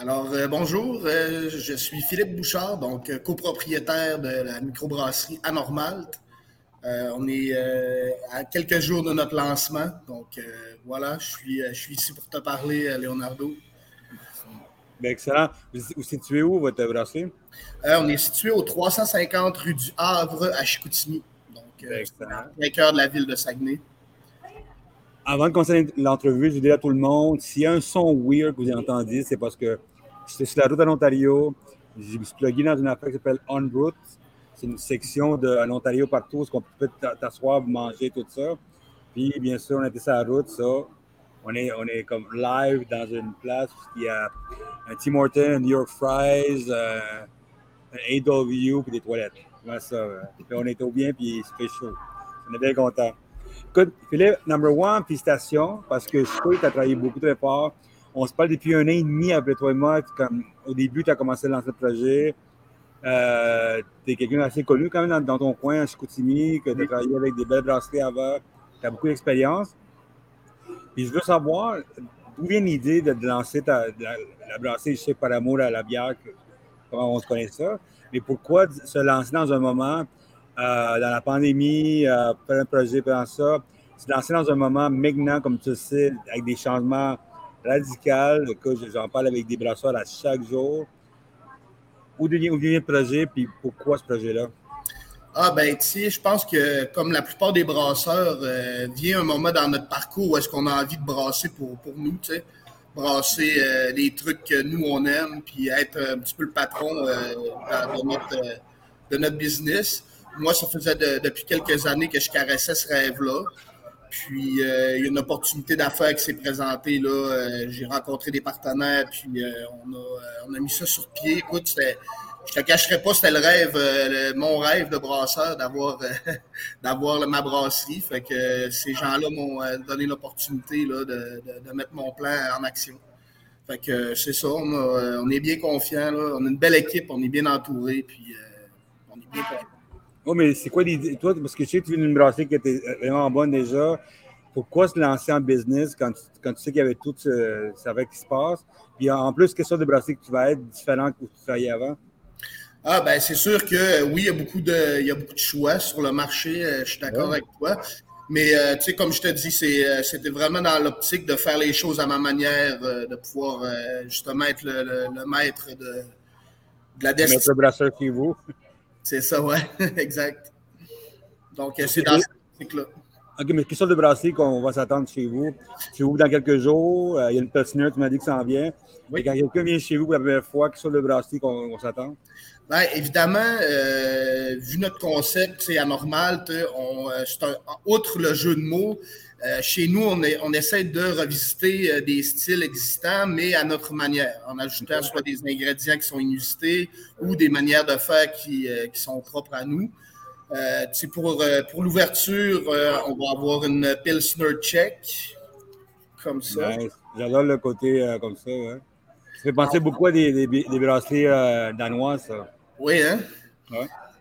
Alors, euh, bonjour, euh, je suis Philippe Bouchard, donc euh, copropriétaire de la microbrasserie Anormalt. on est à quelques jours de notre lancement, donc voilà, je suis, je suis ici pour te parler, Leonardo. Bien, excellent. Vous situez où votre brasserie? on est situé au 350 rue du Havre à Chicoutimi, donc au cœur de la ville de Saguenay. Avant de commencer l'entrevue, je dis à tout le monde, s'il y a un son weird que vous entendez, c'est parce que J'étais sur la route à l'Ontario. Je me suis plugué dans une affaire qui s'appelle On Route. C'est une section de l'Ontario partout où on peut t'asseoir, manger, tout ça. Puis, bien sûr, on était sur la route, ça. On est, on est comme live dans une place où il y a un Tim Hortons, un New York Fries, euh, un AW, puis des toilettes. Ça. Puis on était au bien, puis il se fait chaud. On est bien content. Écoute, Philippe, number one, félicitations, parce que je sais que tu as travaillé beaucoup très fort on se parle depuis un an et demi après toi et moi. Comme, au début, tu as commencé à lancer le projet. Euh, tu es quelqu'un d'assez connu quand même dans, ton coin, à Chicoutimi, que tu as travaillé avec des belles brasseries avant. Tu as beaucoup d'expérience. Puis je veux savoir d'où vient l'idée de, lancer ta, la, brasserie, je sais, par amour à la bière, comment on se connaît ça? Mais pourquoi se lancer dans un moment, euh, dans la pandémie, euh, faire un projet, pendant ça, se lancer dans un moment maintenant, comme tu le sais, avec des changements radical. J'en parle avec des brasseurs à chaque jour. Où vient, le projet, puis pourquoi ce projet-là? Ah ben tu sais, je pense que comme la plupart des brasseurs, euh, vient un moment dans notre parcours où est-ce qu'on a envie de brasser pour, pour nous, tu sais. Brasser euh, les trucs que nous on aime, puis être un petit peu le patron euh, de, notre, de notre business. Moi, ça faisait depuis quelques années que je caressais ce rêve-là. Puis euh, il y a une opportunité d'affaires qui s'est présentée. Là. Euh, j'ai rencontré des partenaires, puis euh, on, a, on, a, mis ça sur pied. Écoute, je te cacherai pas, c'était le rêve, mon rêve de brasseur d'avoir d'avoir ma brasserie. Fait que ces gens-là m'ont donné l'opportunité de, de, de, mettre mon plan en action. Fait que c'est ça, on, est bien confiants. On a une belle équipe, on est bien entouré, puis on est bien confiants. Oh, mais c'est quoi l'idée? Toi, parce que je sais que tu viens d'une brasserie qui était vraiment bonne déjà. Pourquoi se lancer en business quand tu, quand tu sais qu'il y avait tout ce, ça qui se passe? Puis en plus, quelle sorte de brasserie que tu vas être différent que tu travaillais avant? Ah, ben c'est sûr que oui, il y, a beaucoup de, il y a beaucoup de choix sur le marché. Euh, je suis d'accord avec toi. Mais euh, tu sais, comme je te dis, euh, c'était vraiment dans l'optique de faire les choses à ma manière, de pouvoir justement être le, maître de, de la destinée. Maître brasseur qui vous. C'est ça, ouais, exact. Donc, euh, c'est dans ce cycle-là. OK, mais sorte de brasserie qu'on va s'attendre chez vous? Chez vous, dans quelques jours, euh, il y a une patineur, tu m'as dit que ça en vient. Oui. Et quand quelqu'un vient chez vous pour la première fois, quelle sorte de brasserie qu'on s'attend? Bien, évidemment, euh, vu notre concept, c'est anormal, on, un, outre le jeu de mots, euh, chez nous, on, est, on, essaie de revisiter euh, des styles existants, mais à notre manière, en ajoutant soit des ingrédients qui sont inusités ou des manières de faire qui, euh, qui sont propres à nous. pour pour l'ouverture, on va avoir une Pilsner Check, comme ça. J'adore le côté comme ça. Ouais. Ça fait penser beaucoup à des, des, des brasseries danoises. Ça. Oui, hein?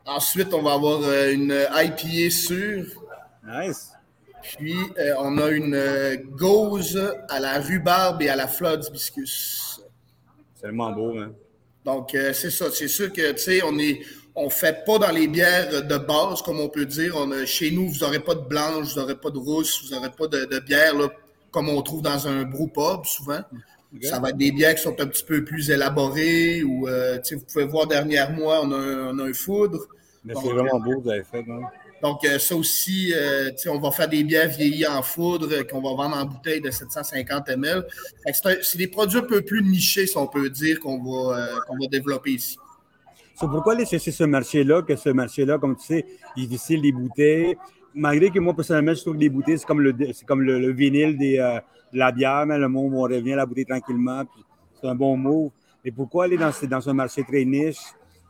Ensuite, on va avoir une IPA sûre. Nice. Puis, euh, on a une euh, gauze à la rhubarbe et à la fleur d'hibiscus. C'est tellement beau, hein? Donc, euh, c'est ça. C'est sûr que, tu sais, on est, on fait pas dans les bières de base, comme on peut dire. On chez nous, vous n'aurez pas de blanche, vous n'aurez pas de rousse, vous n'aurez pas de, bière, là, comme on trouve dans un brewpub, souvent. Ça va être des bières qui sont un petit peu plus élaborées ou, tu sais, vous pouvez voir derrière moi, on a un, on a un foudre. Mais c'est vraiment beau, vous avez fait, non? Donc, euh, ça aussi, euh, on va faire des bières vieillies en foudre euh, qu'on va vendre en bouteille de 750 ml. C'est des produits un peu plus nichés, si on peut dire, qu'on va, va développer ici. C'est pourquoi aller chercher ce marché-là, que ce marché-là, comme tu sais, il est difficile des bouteilles? Malgré que moi, personnellement, je trouve que les bouteilles, c'est comme le, comme le, vinyle des, de la bière, mais le monde, on revient à la bouteille tranquillement, c'est un bon mot. Mais pourquoi aller dans, dans un marché très niche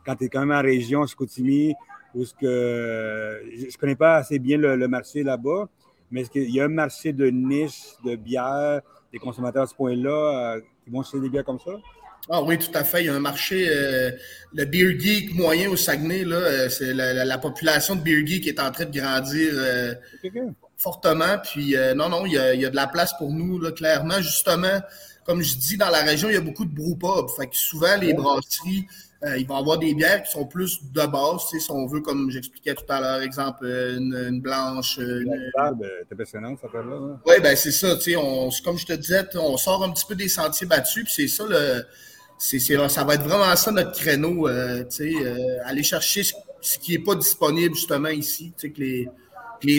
quand tu es quand même en région, Chicoutimi, où ce que je ne connais pas assez bien le, marché là-bas, mais est-ce qu'il y a un marché de niche de bière, des consommateurs à ce point-là euh, qui vont acheter des bières comme ça? Ah oui, tout à fait. Il y a un marché, euh, le beer geek moyen au Saguenay, là, euh, c'est la, population de beer geek qui est en train de grandir fortement. Puis non, non, il y, a, de la place pour nous, là, clairement. Justement, comme je dis, dans la région, il y a beaucoup de brewpubs. Fait que souvent, les brasseries, ils vont avoir des bières qui sont plus de base, si on veut, comme j'expliquais tout à l'heure, exemple, une, blanche. Une... impressionnant, ça là. Hein? Oui, ben c'est ça, tu sais, comme je te disais, on sort un petit peu des sentiers battus, puis c'est ça le ça va être vraiment ça notre créneau, euh, euh, aller chercher ce, qui n'est pas disponible justement ici, que les, que les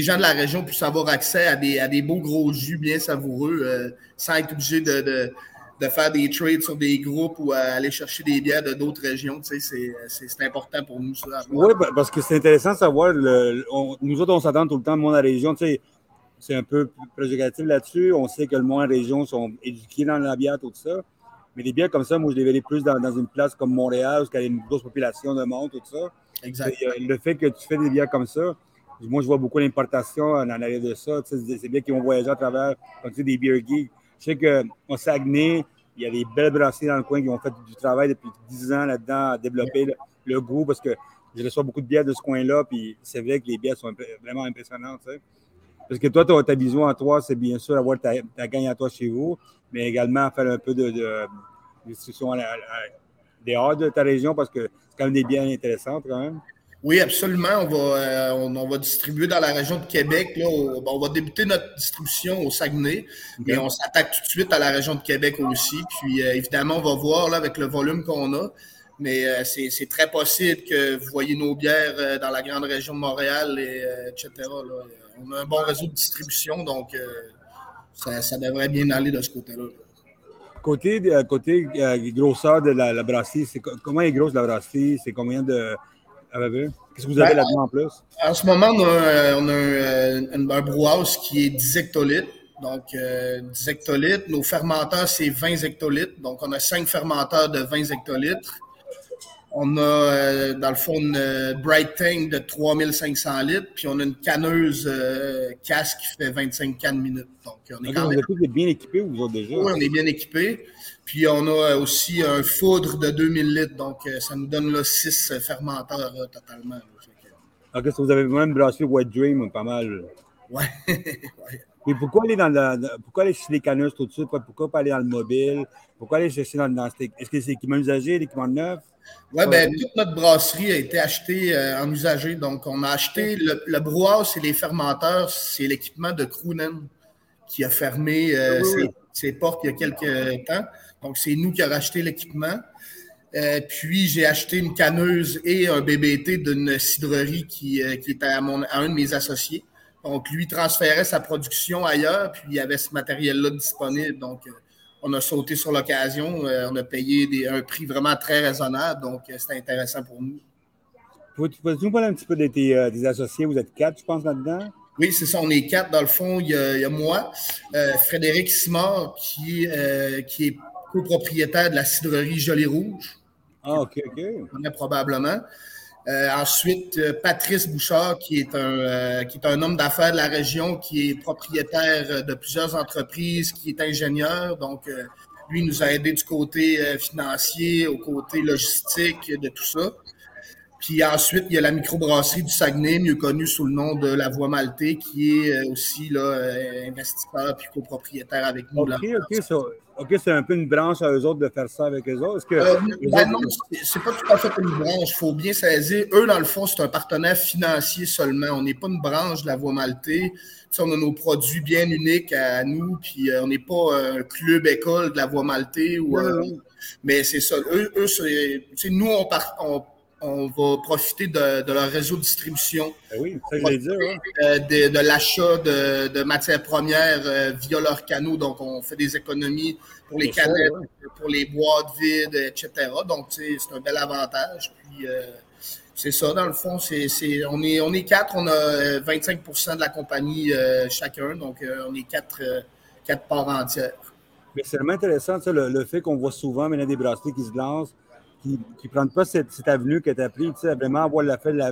gens de la région puissent avoir accès à des, à des beaux gros jus bien savoureux euh, sans être obligé de, de, de, faire des trades sur des groupes ou aller chercher des bières de d'autres régions. C'est, c'est important pour nous. Ça, oui, parce que c'est intéressant de savoir, le, nous autres, on s'attend tout le temps, monde de la région, c'est un peu préjugatif là-dessus. On sait que le monde de la région sont éduqués dans la bière, tout ça. Mais des bières comme ça, moi, je les verrais plus dans, une place comme Montréal, où il y a une grosse population de monde, tout ça. Exact. Euh, le fait que tu fais des bières comme ça, moi, je vois beaucoup d'importation en arrière de ça. C'est bien qu'ils vont voyager à travers, comme des beer geeks. Je sais qu'au Saguenay, il y a des belles brasseries dans le coin qui ont fait du travail depuis 10 ans là-dedans à développer le, goût parce que je reçois beaucoup de bières de ce coin-là, puis c'est vrai que les bières sont vraiment impressionnantes. Parce que toi, ta vision à toi, c'est bien sûr avoir ta, ta gagne à toi chez vous, mais également faire un peu de, discussion dehors de ta région parce que c'est quand même des biens intéressants quand même. Oui, absolument. On va, euh, on, va distribuer dans la région de Québec. Là, on, va débuter notre distribution au Saguenay, mais on s'attaque tout de suite à la région de Québec aussi. Puis euh, évidemment, on va voir là, avec le volume qu'on a. Mais euh, c'est très possible que vous voyez nos bières dans la grande région de Montréal, et, etc. Là. On a un bon réseau de distribution, donc ça, devrait bien aller de ce côté-là. Côté, côté grosseur de la, brasserie, comment est grosse la brasserie? C'est combien de. Qu'est-ce que vous avez ben, là-dedans en plus? En ce moment, on a, on a un, un, brouhaus qui est 10 hectolitres. Donc, 10 euh, hectolitres. Nos fermenteurs, c'est 20 hectolitres. Donc, on a 5 fermenteurs de 20 hectolitres. On a, euh, dans le fond, une euh, Bright Tank de 3500 litres, puis on a une canneuse euh, casque qui fait 25 cannes minutes. Donc, on est quand même... Vous êtes bien équipés, vous autres, déjà? Oui, on est bien équipés. Puis, on a aussi un foudre de 2000 litres. Donc, ça nous donne là, 6 fermenteurs totalement. OK, ça vous avez même brassé White Dream pas mal. Ouais. Pourquoi aller dans pourquoi aller chercher les canneuses tout de suite? Pourquoi pas aller dans le mobile? Pourquoi aller chercher dans, dans Est-ce que c'est l'équipement usagé, l'équipement neuf? Oui, ben, toute notre brasserie a été achetée euh, en usager. Donc, on a acheté le, le brouhaha et les fermenteurs, c'est l'équipement de Krunen qui a fermé euh, ah ses, portes il y a quelques temps. Donc, c'est nous qui avons racheté l'équipement. Euh, puis, j'ai acheté une canneuse et un BBT d'une cidrerie qui, qui était à, mon, à un de mes associés. Donc, lui transférait sa production ailleurs, puis il y avait ce matériel-là disponible. Donc, on a sauté sur l'occasion. Euh, on a payé un prix vraiment très raisonnable. Donc, euh, c'était intéressant pour nous. Peux-tu nous parler un petit peu de tes, euh, des associés? Vous êtes quatre, je pense, là-dedans? Oui, c'est ça. On est quatre. Dans le fond, il y a, moi, Frédéric Simard, qui, qui est copropriétaire de la cidrerie Jolly Rouge. Ah, OK, OK. Probablement. Euh, ensuite, euh, Patrice Bouchard, qui est un, euh, qui est un homme d'affaires de la région, qui est propriétaire de plusieurs entreprises, qui est ingénieur. Donc, lui nous a aidé du côté financier, au côté logistique, de tout ça. Puis ensuite, il y a la microbrasserie du Saguenay, mieux connue sous le nom de La Voie Maltais, qui est aussi là, investisseur puis copropriétaire avec nous. OK, OK, OK, c'est un peu une branche à eux autres de faire ça avec eux autres. Que euh, ben non, c'est pas tout à fait une branche. Il faut bien saisir. Eux, dans le fond, c'est un partenaire financier seulement. On n'est pas une branche de la Voie Maltais. on a nos produits bien uniques à nous, puis euh, on n'est pas un club école de la Voie Maltais. Ou, mais c'est ça. Eux, eux nous, on, part, on on va profiter de, leur réseau de distribution. Ben oui, ça que dire. Hein. Euh, de, l'achat de, matières premières euh, via leurs canaux. Donc, on fait des économies pour les canettes, pour les boîtes vides, etc. Donc, c'est un bel avantage. Puis, euh, c'est ça, dans le fond, c'est, on, est, on est quatre, on a 25% de la compagnie chacun. Donc, on est quatre, quatre parts entières. Mais c'est vraiment intéressant, le, le fait qu'on voit souvent maintenant des brasseries qui se lancent qui ne prennent pas cette, avenue que tu as pris. Tu sais, vraiment, voir le fait la,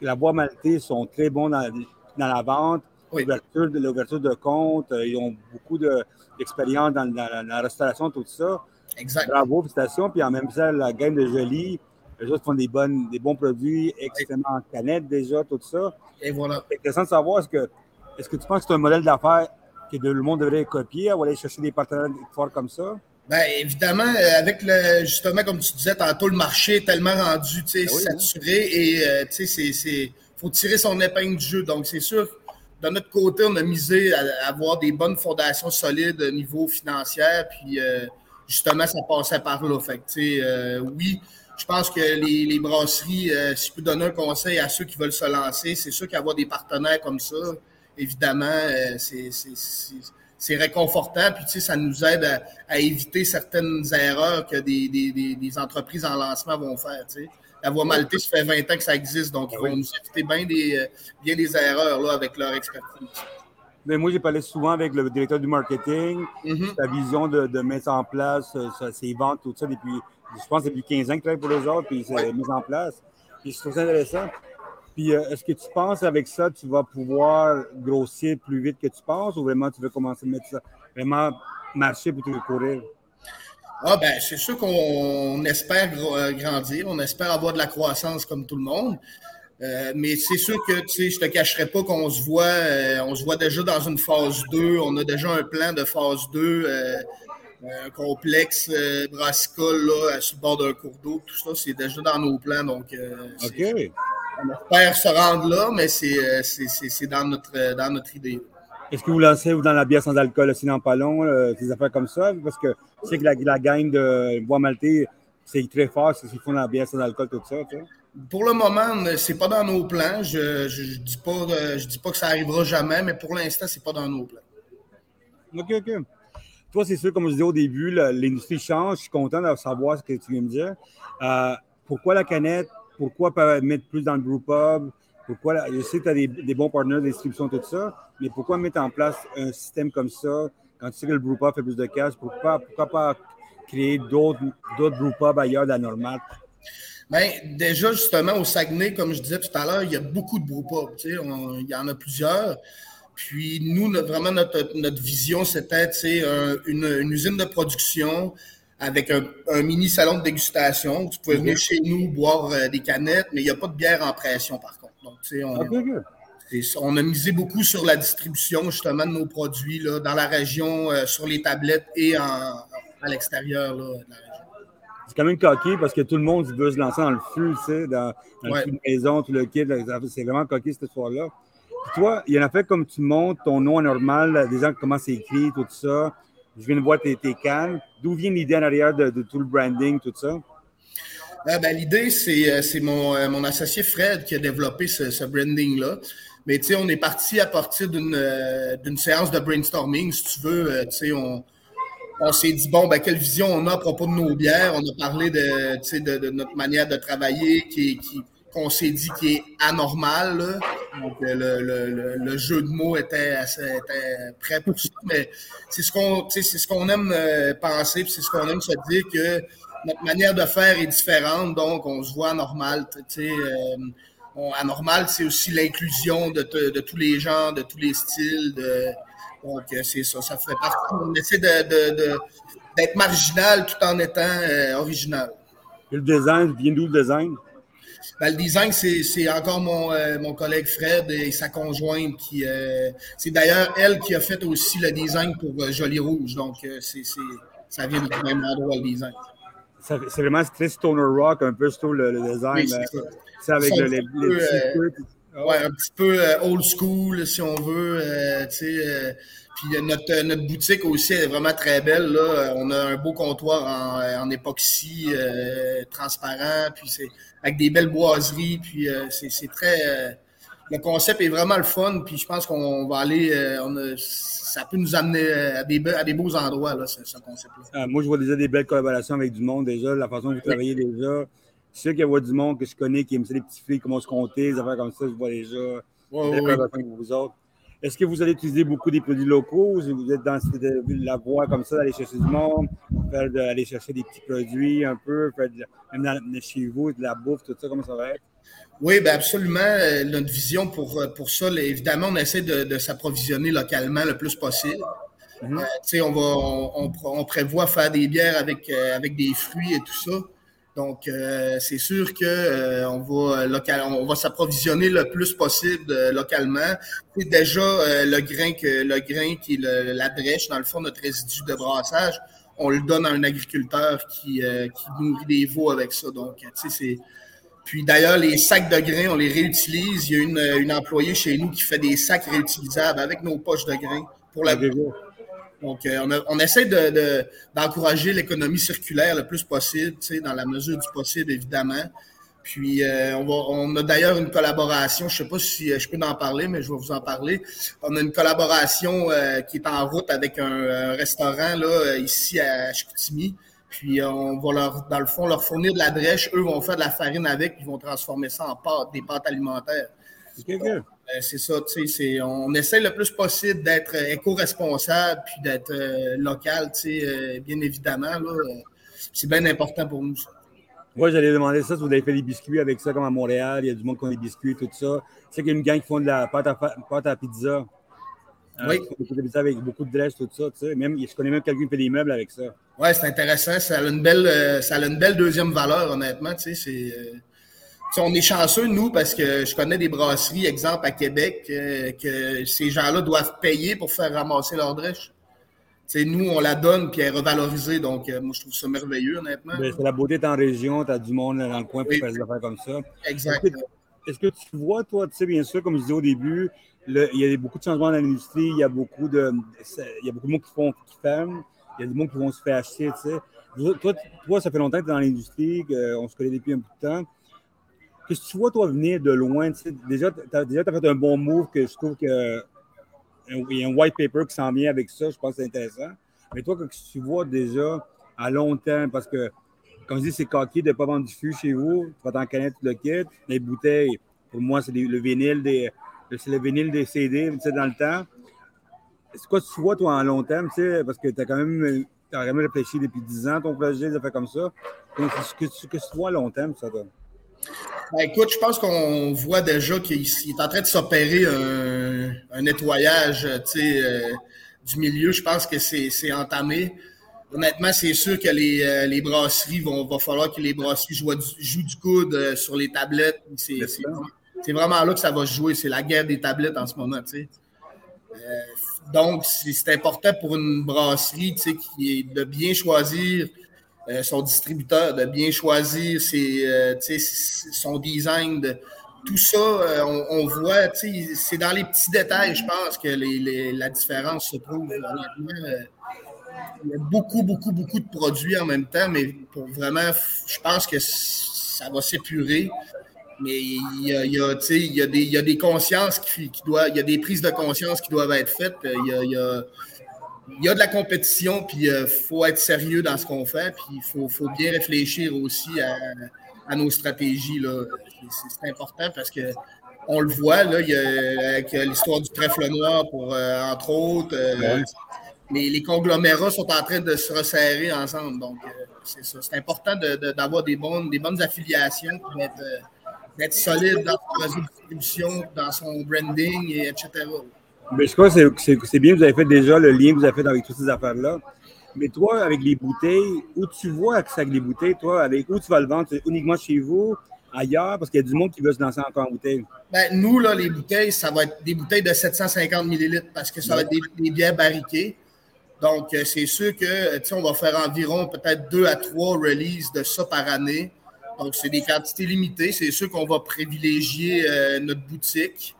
la bois maltais sont très bons dans, dans la vente, l'ouverture de, compte. Euh, ils ont beaucoup d'expérience dans, la restauration, tout ça. Exact. Bravo, félicitations. Puis en même temps, la gamme de Jolie, les autres font des, bonnes, des bons produits extrêmement en canette déjà, tout ça. Et voilà. C'est intéressant de savoir ce que est-ce que tu penses que c'est un modèle d'affaires que le monde devrait copier ou aller chercher des partenaires forts comme ça? Bien, évidemment, euh, avec le, justement, comme tu disais tantôt, le marché est tellement rendu ben saturé et il faut tirer son épingle du jeu. Donc, c'est sûr, de notre côté, on a misé à, avoir des bonnes fondations solides au niveau financier. Puis, euh, justement, ça passait par là. Fait euh, oui, je pense que les, brasseries, si je peux donner un conseil à ceux qui veulent se lancer, c'est sûr qu'avoir des partenaires comme ça, évidemment, c'est c'est réconfortant, puis tu sais, ça nous aide à, éviter certaines erreurs que des, des, des, entreprises en lancement vont faire. Tu sais. La voie maltaise, ça fait 20 ans que ça existe, donc ils vont nous éviter bien des, euh, bien des erreurs là, avec leur expertise. Mais moi, j'ai parlé souvent avec le directeur du marketing, mm-hmm. sa vision de, de, mettre en place euh, ses ventes, tout ça, depuis, je pense, depuis 15 ans qu'il travaille pour les autres, puis c'est mis en place. Puis je trouve ça intéressant. Puis euh, est-ce que tu penses avec ça, tu vas pouvoir grossir plus vite que tu penses ou vraiment tu veux commencer à mettre ça, vraiment marcher pour te courir? Ah ben, c'est sûr qu'on espère euh, grandir, on espère avoir de la croissance comme tout le monde. Euh, mais c'est sûr que tu sais, je te cacherai pas qu'on se voit, on se voit déjà dans une phase 2. On a déjà un plan de phase 2, un complexe brassicole là, sur le bord d'un cours d'eau. Tout ça, c'est déjà dans nos plans. Donc, OK on espère se rendre là, mais c'est euh, dans notre, euh, dans notre idée. Est-ce que vous lancez vous dans la bière sans alcool aussi dans pas long, des affaires comme ça? Parce que je sais que la, la gang de Bois Maltais, c'est très fort, c'est ce qu'ils font dans la bière sans alcool, tout ça. Pour le moment, c'est pas dans nos plans. Je ne dis, pas, euh, je dis pas que ça arrivera jamais, mais pour l'instant, c'est pas dans nos plans. OK, OK. Toi, c'est sûr, comme je disais au début, l'industrie change. Je suis content de savoir ce que tu viens de dire. pourquoi la canette? Pourquoi pas mettre plus dans le group hub? Pourquoi, je sais que tu as des, bons partenaires de distribution, tout ça, mais pourquoi mettre en place un système comme ça quand tu sais que le group hub fait plus de cash? Pourquoi, pourquoi pas créer d'autres group hubs ailleurs de la normale? Bien, déjà, justement, au Saguenay, comme je disais tout à l'heure, il y a beaucoup de group hubs. Il y en a plusieurs. Puis nous, vraiment, notre, notre vision, c'était une usine de production avec un, mini salon de dégustation. Tu pouvais venir chez nous boire euh, des canettes, mais il n'y a pas de bière en pression, par contre. Donc, tu sais, on, on, a misé beaucoup sur la distribution, justement, de nos produits là, dans la région, euh, sur les tablettes et à l'extérieur de la région. C'est quand même coquille parce que tout le monde veut se lancer dans le flux, tu sais, dans, dans ouais. le maison, tout le kit. C'est vraiment coquille cette histoire-là. toi, il y en a fait comme tu montes ton nom anormal, des gens comment c'est écrit, tout ça je viens de voir tes, tes cannes. D'où vient l'idée en arrière de, tout le branding, tout ça? Euh, ben, l'idée, c'est, euh, mon, euh, mon, associé Fred qui a développé ce, branding-là. Mais tu sais, on est parti à partir d'une, d'une séance de brainstorming, si tu veux. tu sais, on, on s'est dit, bon, ben, quelle vision on a à propos de nos bières? On a parlé de, de, notre manière de travailler qui qu'on s'est dit qui est anormal. Donc, le, le, jeu de mots était, prêt pour ça. Mais c'est ce qu'on ce aime euh, penser, puis c'est ce qu'on aime se dire que notre manière de faire est différente, donc on se voit anormal. euh, anormal, c'est aussi l'inclusion de, tous les gens, de tous les styles. Donc, euh, c'est ça, ça fait partie. On essaie d'être marginal tout en étant euh, original. Et le design, vient d'où le design? Ben, le design, c'est encore mon, euh, mon collègue Fred et sa conjointe qui. Euh, c'est d'ailleurs elle qui a fait aussi le design pour euh, Joli Rouge. Donc, c'est ça vient du même endroit, le design. C'est vraiment très stoner rock, un peu le, le design. c'est avec le, les, petits Ouais, un petit peu old school, si on veut. tu sais puis euh, notre, euh, notre boutique aussi est vraiment très belle. Là. On a un beau comptoir en, euh, en époxy transparent, puis c'est avec des belles boiseries. Puis c'est très. le concept est vraiment le fun. Puis je pense qu'on va aller. On ça peut nous amener à des, à des beaux endroits, là, ce, concept-là. moi, je vois déjà des belles collaborations avec du monde déjà, la façon dont vous travaillez déjà. Je sais qu'il y a du monde que je connais qui aime ça, les petits filles, comment se compter, des affaires comme ça, je vois déjà. Ouais, ouais. avec vous autres. Est-ce que vous allez utiliser beaucoup des produits locaux ou vous êtes dans la voie comme ça, d'aller chercher du monde, faire aller chercher des petits produits un peu, faire même chez vous, de la bouffe, tout ça, comment ça va être? Oui, bien absolument. Euh, notre vision pour, euh, pour ça, évidemment, on essaie de, s'approvisionner localement le plus possible. Mm-hmm. Euh, on, va, on, prévoit faire des bières avec, avec des fruits et tout ça. Donc, euh, c'est sûr que euh, on va local, on va s'approvisionner le plus possible euh, localement. C'est déjà le grain que le grain qui est la drèche, dans le fond, notre résidu de brassage, on le donne à un agriculteur qui, qui nourrit des veaux avec ça. Donc, tu sais, c'est. Puis d'ailleurs, les sacs de grains, on les réutilise. Il y a une, une employée chez nous qui fait des sacs réutilisables avec nos poches de grains pour la. Donc, euh, on, essaie d'encourager l'économie circulaire le plus possible, dans la mesure du possible, évidemment. Puis, euh, on, a d'ailleurs une collaboration, je ne sais pas si euh, je peux en parler, mais je vais vous en parler. On a une collaboration qui est en route avec un, restaurant là, ici à Chicoutimi. Puis, on va leur, dans le fond, leur fournir de la drèche. Eux vont faire de la farine avec, ils vont transformer ça en pâte, des pâtes alimentaires. Euh, c'est ça, tu sais, on essaie le plus possible d'être euh, éco-responsable puis d'être euh, local, tu sais, bien évidemment. c'est bien important pour nous. Moi, j'allais demander ça si vous avez fait des biscuits avec ça, comme à Montréal, il y a du monde qui font des biscuits, tout ça. Tu sais qu'il y a une gang qui font de la pâte à, pâte à pizza. oui. beaucoup de pizza avec beaucoup de dresse, tout ça. Tu sais. Même, je connais même quelqu'un qui fait des meubles avec ça. Oui, c'est intéressant. Ça a, une belle, ça a une belle deuxième valeur, honnêtement. Tu sais, c'est on est chanceux, nous, parce que je connais des brasseries, exemple à Québec, euh, que ces gens-là doivent payer pour faire ramasser leur drèche. nous, on la donne puis elle est revalorisée. Donc, euh, moi, je trouve ça merveilleux, honnêtement. Ben, c'est la beauté en région, tu as du monde dans le coin pour faire des affaires comme ça. Exactement. Est-ce que, tu vois, toi, tu sais, bien sûr, comme je disais au début, il y a beaucoup de changements dans l'industrie, il y a beaucoup de il y a beaucoup de monde qui font qui ferment, il y a des monde qui vont se faire acheter, tu sais. Toi, toi, ça fait longtemps que tu es dans l'industrie, qu'on se connaît depuis un bout de temps que tu vois, toi, venir de loin, déjà, tu as, déjà, fait un bon move que je trouve que il y a un white paper qui s'en vient avec ça, je pense que c'est intéressant. Mais toi, que tu vois déjà à long terme, parce que, comme je dis, c'est coquille de ne pas vendre du fût chez vous, tu vas t'en connaître tout le kit. Les bouteilles, pour moi, c'est le vinyle des, c'est le vinyle des CD, tu sais, dans le temps. C'est quoi tu vois, toi, en long terme, tu sais, parce que tu as quand même, as quand même réfléchi depuis 10 ans ton projet, ça fait comme ça. Qu'est-ce que, que tu vois à long terme, ça donne? Ben, écoute, je pense qu'on voit déjà qu'il est en train de s'opérer un, nettoyage euh, du milieu. Je pense que c'est entamé. Honnêtement, c'est sûr que les, euh, les, brasseries vont va falloir que les brasseries jouent du, du coude euh, sur les tablettes. C'est vraiment là que ça va se jouer. C'est la guerre des tablettes en ce moment. donc, c'est important pour une brasserie qui est de bien choisir euh, son distributeur, de bien choisir ses, euh, son design, de, tout ça, euh, on, voit, c'est dans les petits détails, je pense, que les, la différence se trouve. il y a beaucoup, beaucoup, beaucoup de produits en même temps, mais pour vraiment, je pense que ça va s'épurer. Mais il y a, il y a, des, il y a des consciences qui, doivent, il y a des prises de conscience qui doivent être faites. Il y a il y a de la compétition, puis il euh, faut être sérieux dans ce qu'on fait, puis il faut, faut, bien réfléchir aussi à, nos stratégies. C'est important parce que on le voit, là, il y a, avec l'histoire du trèfle noir, pour, euh, entre autres. Euh, les, conglomérats sont en train de se resserrer ensemble. Donc, c'est ça. C'est important d'avoir des, bonnes, des bonnes affiliations pour être, solide dans son réseau de distribution, dans son branding, et etc. Mais je crois que c'est bien, vous avez fait déjà le lien que vous avez fait avec toutes ces affaires-là. Mais toi, avec les bouteilles, où tu vois que c'est avec les bouteilles, toi, avec où tu vas le vendre? Uniquement chez vous, ailleurs, parce qu'il y a du monde qui veut se lancer encore en bouteille. Ben, nous, là, les bouteilles, ça va être des bouteilles de 750 millilitres parce que ça va être des, bières barriquées. Donc, euh, c'est sûr que, tu sais, on va faire environ peut-être deux à trois releases de ça par année. Donc, c'est des quantités limitées. C'est sûr qu'on va privilégier euh, notre boutique.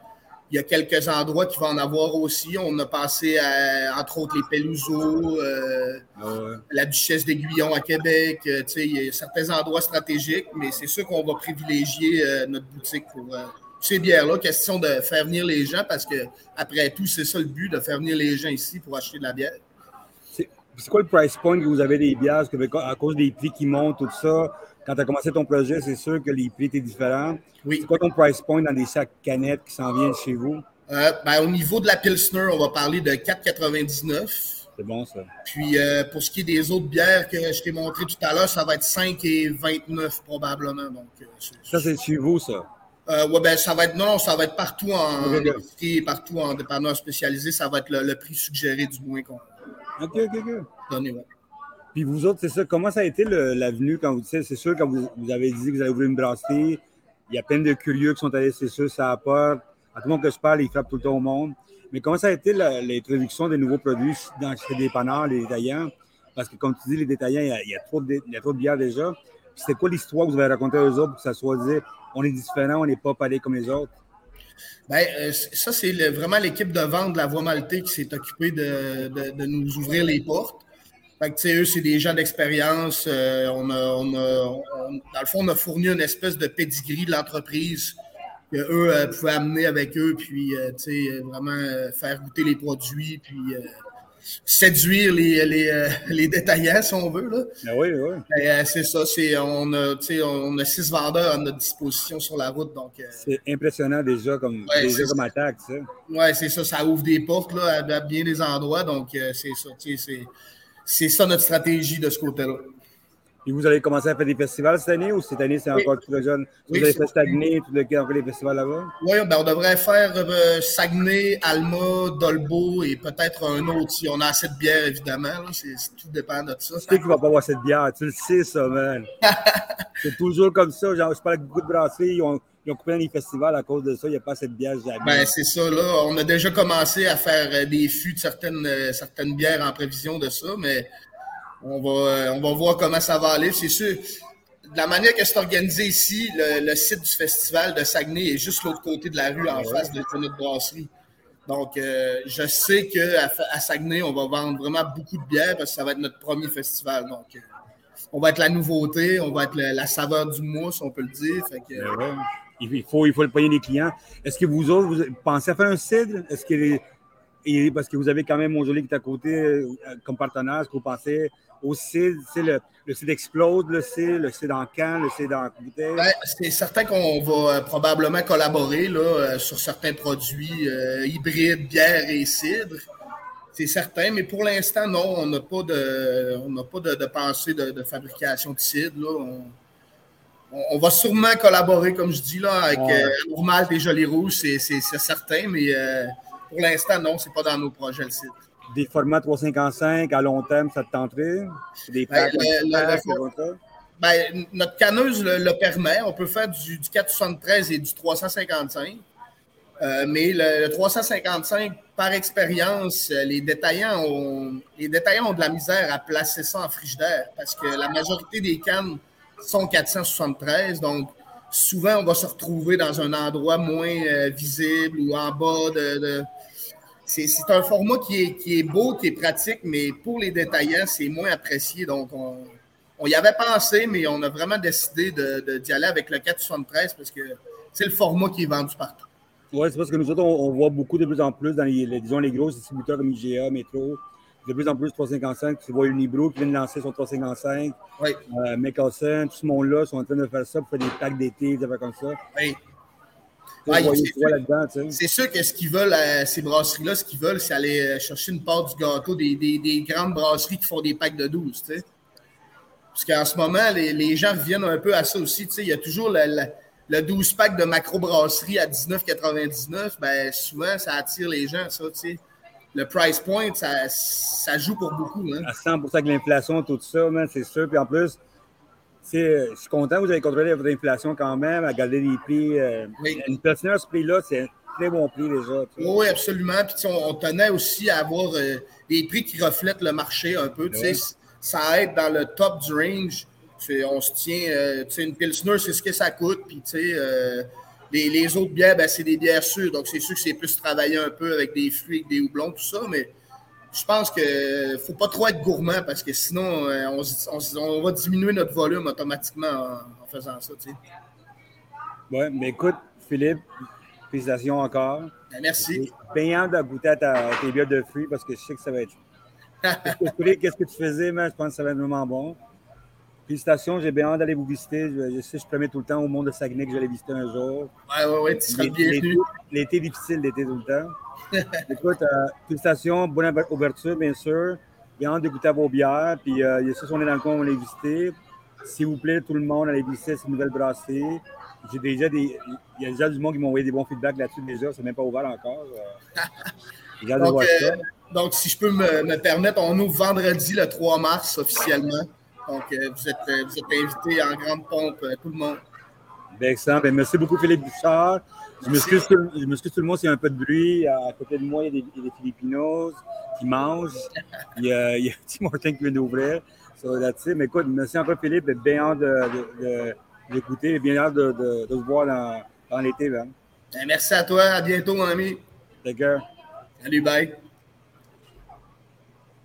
Il y a quelques endroits qui vont en avoir aussi. On a passé à, entre autres, les Pelouzeaux, euh, ah la Duchesse d'Aiguillon à Québec. Euh, il y a certains endroits stratégiques, mais c'est sûr qu'on va privilégier euh, notre boutique pour ces bières-là. Question de faire venir les gens parce que, après tout, c'est ça le but, de faire venir les gens ici pour acheter de la bière. C'est quoi le price point que vous avez des bières? à cause des prix qui montent, tout ça, quand tu as commencé ton projet, c'est sûr que les prix étaient différents. Oui. C'est quoi ton price point dans des sacs canettes qui s'en viennent chez vous? Euh, ben, au niveau de la Pilsner, on va parler de 4,99. C'est bon, ça. Puis, euh, pour ce qui est des autres bières que je t'ai montré tout à l'heure, ça va être 5,29 probablement. Donc, euh, ça, c'est chez vous, ça? ouais, ben, ça va être, non, ça va être partout en okay. partout en dépanneur spécialisé. Ça va être le, prix suggéré du moins qu'on. OK, OK, OK. Donné, ouais. Puis vous autres, c'est ça, comment ça a été l'avenue quand vous, c'est sûr, quand vous, avez dit que vous avez ouvert une brasserie, il y a plein de curieux qui sont allés, c'est sûr, ça apporte. À tout le monde que je parle, ils frappent tout le temps au monde. Mais comment ça a été l'introduction des nouveaux produits dans les dépanneurs, les détaillants? Parce que, comme tu dis, les détaillants, il y a, trop, de, il y a trop de bières déjà. C'est quoi l'histoire que vous avez racontée aux autres pour que ça soit dit on est différent, on n'est pas pareil comme les autres? Bien, euh, ça, c'est vraiment l'équipe de vente de la Voie Maltais qui s'est occupée de, de, nous ouvrir les portes. Fait que, eux, c'est des gens d'expérience. Euh, on, a, on, dans le fond, on a fourni une espèce de pedigree de l'entreprise qu'eux euh, pouvaient amener avec eux, puis, vraiment faire goûter les produits, puis séduire les, les, euh, les, détaillants, si on veut. Là. Ben oui, oui. Euh, c'est ça. on, a, on a six vendeurs à notre disposition sur la route. Donc, euh, c'est impressionnant déjà comme, déjà comme attaque. Oui, c'est ça. Ça ouvre des portes là, à, bien des endroits. Donc, c'est ça. C'est ça notre stratégie de ce côté-là. Et vous allez commencer à faire des festivals cette année ou cette année, c'est encore trop jeune? Vous avez fait Saguenay, tout le fait les festivals là-bas? Oui, ben on devrait faire euh, Saguenay, Alma, Dolbeau et peut-être un autre si on a assez de bière, évidemment. C'est, tout dépend de ça. Tu sais qu'il va pas avoir cette bière, tu le sais, ça, man. c'est toujours comme ça. Genre, je parle avec beaucoup de brasseries, ils ont, ils ont coupé les festivals à cause de ça. Il n'y a pas cette bière jamais. Ben, c'est ça, là. On a déjà commencé à faire euh, des fûts de certaines, euh, certaines bières en prévision de ça, mais on va, euh, on va voir comment ça va aller. C'est sûr, de la manière que c'est organisé ici, le, site du festival de Saguenay est juste l'autre côté de la rue, en face de, notre brasserie. Donc, euh, je sais qu'à à Saguenay, on va vendre vraiment beaucoup de bières parce que ça va être notre premier festival. Donc, on va être la nouveauté, on va être la saveur du mois, si on peut le dire. Ben il, faut, il faut le payer des clients. Est-ce que vous autres, vous pensez à faire un cidre? Est-ce que parce que vous avez quand même Montjoli qui est à côté comme partenaire, est-ce que vous pensez au CID, le, le CID explose, le CID, le en camp, le CID en bouteille? Ben, c'est certain qu'on va euh, probablement collaborer là, euh, sur certains produits euh, hybrides, bière et cidre. C'est certain, mais pour l'instant, non, on n'a pas de, on pas de, pensée de, fabrication de cidre. Là. Va sûrement collaborer, comme je dis, là, avec Normal et Joli Rouge, c'est certain, mais pour l'instant, non, c'est pas dans nos projets le cidre des formats 355 à long terme, ça te tenterait? Des ben, ben, notre canneuse le, permet. On peut faire du, 473 et du 355. Euh, mais le, 355, par expérience, les détaillants, ont, les détaillants ont de la misère à placer ça en frigidaire parce que la majorité des cannes sont 473. Donc, souvent, on va se retrouver dans un endroit moins euh, visible ou en bas de c'est un format qui est, qui est beau, qui est pratique, mais pour les détaillants, c'est moins apprécié. Donc, on, on, y avait pensé, mais on a vraiment décidé d'y de, aller avec le 473 parce que c'est le format qui est vendu partout. Oui, c'est parce que nous autres, on, voit beaucoup de plus en plus dans les, disons, les gros distributeurs comme IGA, Metro, de plus en plus 355. Tu vois Unibrew qui vient de lancer son 355. Oui. Euh, Mickelson, tout ce monde-là sont en train de faire ça pour faire des packs d'été, des trucs comme ça. Oui c'est sûr que ce qu'ils veulent, euh, ces brasseries-là, ce qu'ils veulent, c'est aller euh, chercher une part du gâteau des, grandes brasseries qui font des packs de 12. sais. Parce qu'en ce moment, les, gens reviennent un peu à ça aussi. Il y a toujours le, 12 pack de macro-brasserie à 19,99. Ben, souvent, ça attire les gens, ça. Le price point, ça, joue pour beaucoup. Hein. À 100% avec l'inflation, tout ça, c'est sûr. Puis en plus, je suis content, vous avez contrôlé votre inflation quand même, à garder les prix. Euh, une platine à ce prix-là, c'est un très bon prix déjà. Oui, absolument. Puis on, tenait aussi à avoir euh, des prix qui reflètent le marché un peu. Ça aide dans le top du range. On se tient, euh, une Pilsner, c'est ce que ça coûte. Puis les, les, autres bières, ben, c'est des bières sûres. Donc c'est sûr que c'est plus travailler un peu avec des fruits, avec des houblons, tout ça. Mais je pense qu'il ne faut pas trop être gourmand parce que sinon, euh, on, va diminuer notre volume automatiquement en, faisant ça. Oui, mais écoute, Philippe, félicitations encore. Ben, merci. Payant de goûter à, tes bières de fruits parce que je sais que ça va être. Qu'est-ce que tu faisais, mais je pense que ça va être vraiment bon. Félicitations, j'ai bien hâte d'aller vous visiter. Je, sais, je promets tout le temps au monde de Saguenay que j'allais visiter un jour. Oui, oui, oui, tu seras bienvenu. L'été difficile, l'été tout le temps. Écoute, euh, félicitations, bonne ouverture, bien sûr. J'ai hâte de goûter à vos bières. Puis, euh, il y a on est dans le coin, on va les visiter. S'il vous plaît, tout le monde, allez visiter cette nouvelle brasserie. J'ai déjà des. Il y a déjà du monde qui m'ont envoyé des bons feedbacks là-dessus déjà. C'est même pas ouvert encore. De voir ça. Donc, si je peux me, me, permettre, on ouvre vendredi le 3 mars officiellement. Donc, euh, vous, êtes, euh, vous êtes invités en grande pompe, euh, tout le monde. Bien, excellent. Bien, merci beaucoup, Philippe Bouchard. Je m'excuse tout, tout, le monde s'il y a un peu de bruit. À côté de moi, il y a des, des Filipinos qui mangent. Il y a, il y a un petit Martin qui vient d'ouvrir. So, Mais écoute, merci encore, Philippe. Bien hâte d'écouter. De, de, bien hâte de, de, de, voir dans, dans l'été. Ben, merci à toi. À bientôt, mon ami. Take care. Salut, bye.